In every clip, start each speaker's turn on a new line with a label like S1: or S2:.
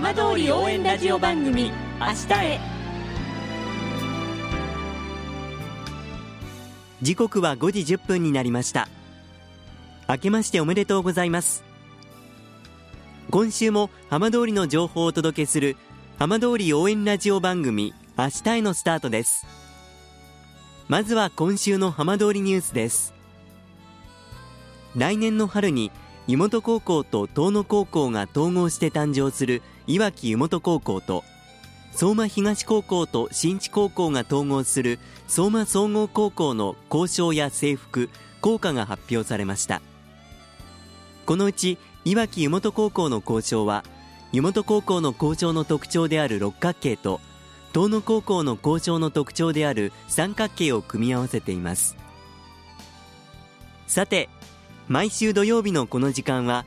S1: 浜通り応援ラジオ番組「明日へ」
S2: 時刻は5時1分になりました。明けましておめでとうございます。今週も浜通りの情報をお届けする浜通り応援ラジオ番組明日へのスタートです。まずは今週の浜通りニュースです。来年の春に湯本高校と東野高校が統合して誕生するいわき湯本高校と相馬東高校と新地高校が統合する相馬総合高校の校章や制服校歌が発表されました。このうちいわき湯本高校の校章は湯本高校の校長の特徴である六角形と東野高校の校長の特徴である三角形を組み合わせています。さて毎週土曜日のこの時間は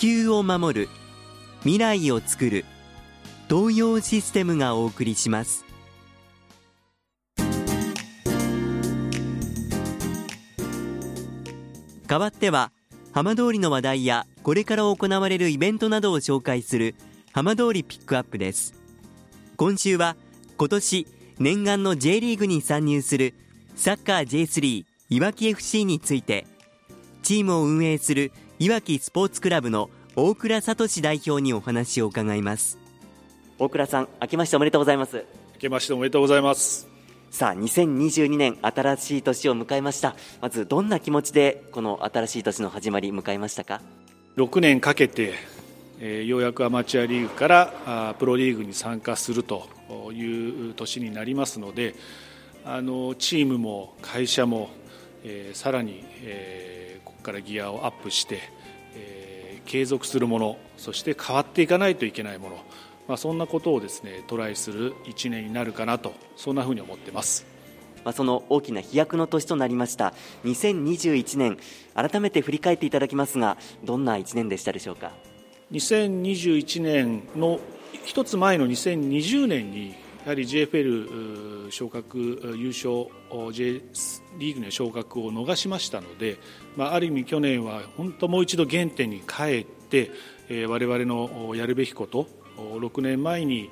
S2: 球を守る未来をつくる東洋システムがお送りします。代わっては浜通りの話題やこれから行われるイベントなどを紹介する浜通りピックアップです。今週は今年念願の J リーグに参入するサッカー J3 いわき FC についてチームを運営するいわきスポーツクラブの大倉聡代表にお話を伺います。大倉さん明けましておめでとうございます。
S3: 明けましておめでとうございます。
S2: さあ2022年新しい年を迎えました。まずどんな気持ちでこの新しい年の始まり迎えましたか
S3: ？6年かけて、えー、ようやくアマチュアリーグからあプロリーグに参加するという年になりますのであのチームも会社も、えー、さらに、えー、からギアをアップして、えー、継続するものそして変わっていかないといけないものまあ、そんなことをですねトライする1年になるかなとそんなふうに思ってます。
S2: まあ、その大きな飛躍の年となりました。2021年改めて振り返っていただきますがどんな1年でしたでしょうか
S3: ？2021年の一つ前の2020年にやはり JFL 昇格優勝 J リーグの昇格を逃しましたので、まあ、ある意味去年は本当もう一度原点に帰って、我々のやるべきこと6年前に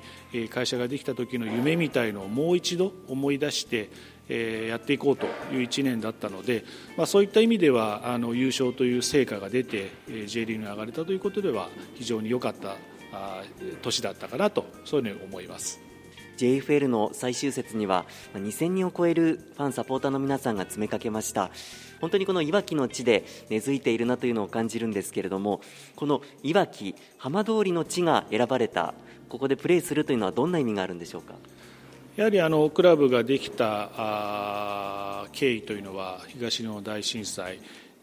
S3: 会社ができた時の夢みたいのをもう一度思い出してやっていこうという1年だったので、まあ、そういった意味ではあの優勝という成果が出て J リーグに上がれたということでは非常に良かった年だったかなとそういうふうに思います。
S2: JFL の最終節には2000人を超えるファンサポーターの皆さんが詰めかけました。本当にこのいわきの地で根付いているなというのを感じるんですけれどもこのいわき浜通りの地が選ばれたここでプレーするというのはどんな意味があるんでしょうか？
S3: やはりあのクラブができた経緯というのは東日本大震災、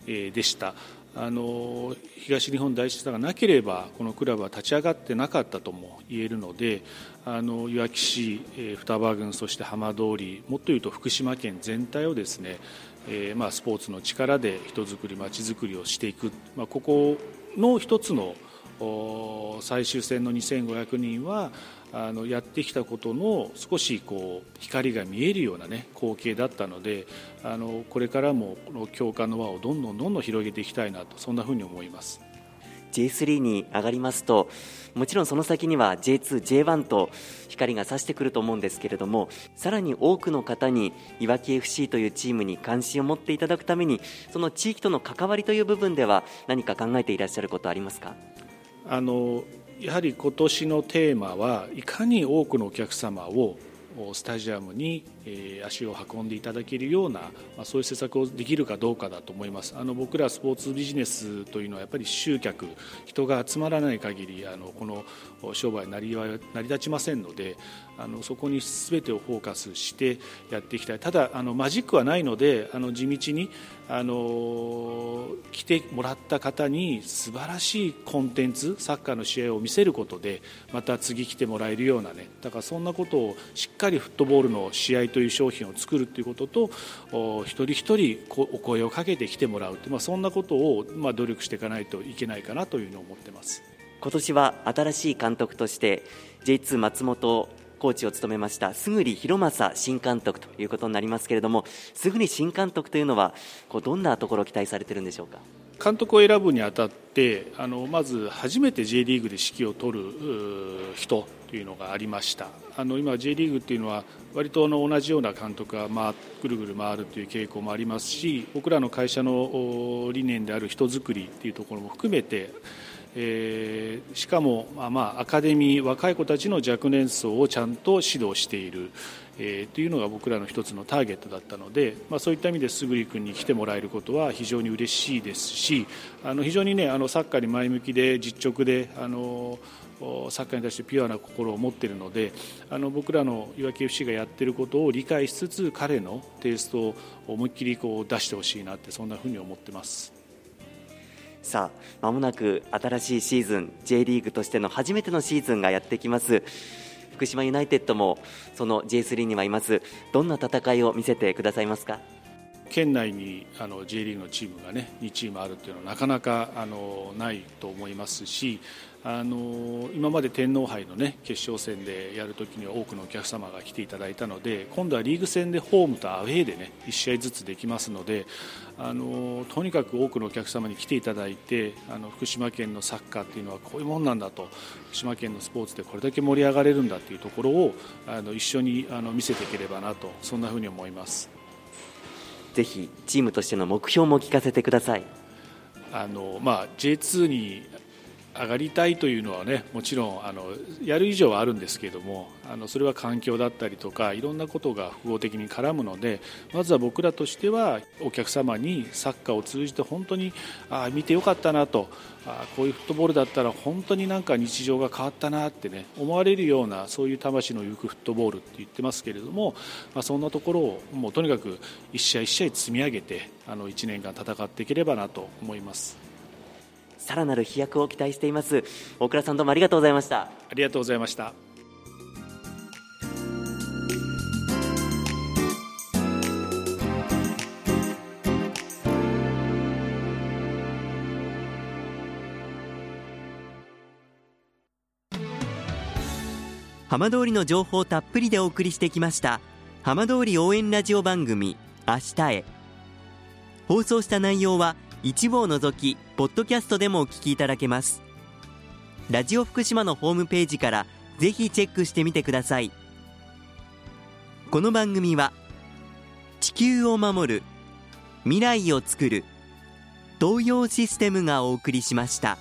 S3: でした。あの東日本大震災がなければこのクラブは立ち上がってなかったとも言えるのであのいわき市、え、双葉郡そして浜通りもっと言うと福島県全体をですね、えーまあ、スポーツの力で人づくりまちづくりをしていく、まあ、ここの一つの最終戦の2500人はあのやってきたことの少しこう光が見えるような、ね、光景だったのであのこれからもこの共感の輪をどんどんどんどん広げていきたいなとそんなふうに思います。
S2: J3 に上がりますともちろんその先には J2、J1 と光が差してくると思うんですけれどもさらに多くの方にいわき FC というチームに関心を持っていただくためにその地域との関わりという部分では何か考えていらっしゃることありますか？
S3: あのやはり今年のテーマはいかに多くのお客様をスタジアムに、足を運んでいただけるような、ま、そういう施策をできるかどうかだと思います。あの僕らスポーツビジネスというのはやっぱり集客人が集まらない限りあのこの商売成り成り立ちませんのであのそこに全てをフォーカスしてやっていきたい。ただあのマジックはないのであの地道にあの来てもらった方に素晴らしいコンテンツサッカーの試合を見せることでまた次来てもらえるようなねだからそんなことをしっかりフットボールの試合という商品を作るということと一人一人お声をかけて来てもらうまあ、そんなことをまあ努力していかないといけないかなというふうに思ってます。
S2: 今年は新しい監督として J2 松本コーチを務めました杉栗弘正新監督ということになりますけれども杉栗新監督というのはこうどんなところを期待されてるんでしょうか？
S3: 監督を選ぶにあたってあのまず初めて J リーグで指揮を執る人というのがありました。あの今 J リーグっていうのは割との同じような監督が、まあ、ぐるぐる回るという傾向もありますし僕らの会社の理念である人づくりっていうところも含めてえー、しかも、まあ、まアカデミー若い子たちの若年層をちゃんと指導している、えー、というのが僕らの一つのターゲットだったので、まあ、そういった意味で卓君に来てもらえることは非常に嬉しいですしあの非常に、ね、あのサッカーに前向きで実直であのサッカーに対してピュアな心を持っているのであの僕らのいわき FC がやっていることを理解しつつ彼のテイストを思いっきりこう出してほしいなってそんなふうに思ってます。
S2: さあまもなく新しいシーズン J リーグとしての初めてのシーズンがやってきます。福島ユナイテッドもその J3 にはいます。どんな戦いを見せてくださいますか？
S3: 県内にあの J リーグのチームがね2チームあるというのはなかなかあのないと思いますしあの今まで天皇杯の、ね、決勝戦でやるときには多くのお客様が来ていただいたので今度はリーグ戦でホームとアウェーで、ね、1試合ずつできますのであのとにかく多くのお客様に来ていただいてあの福島県のサッカーというのはこういうもんなんだと福島県のスポーツでこれだけ盛り上がれるんだというところをあの一緒にあの見せていければなとそんなふうに思います。
S2: ぜひチームとしての目標も聞かせてください。
S3: あの、まあ、J2 に上がりたいというのはねもちろんあのやる以上はあるんですけれどもあのそれは環境だったりとかいろんなことが複合的に絡むのでまずは僕らとしてはお客様にサッカーを通じて本当にあ見てよかったなとあこういうフットボールだったら本当になんか日常が変わったなってね思われるようなそういう魂の行くフットボールって言ってますけれども、まあ、そんなところをもうとにかく一試合一試合積み上げてあの1年間戦っていければなと思います。
S2: さらなる飛躍を期待しています。大倉さんどうもありがとうございました。あ
S3: りがとうございました。
S2: 浜通りの情報たっぷりでお送りしてきました浜通り応援ラジオ番組明日へ。放送した内容は一部を除きポッドキャストでもお聞きいただけますラジオ福島のホームページからぜひチェックしてみてくださいこの番組は地球を守る未来をつくる東洋システムがお送りしました。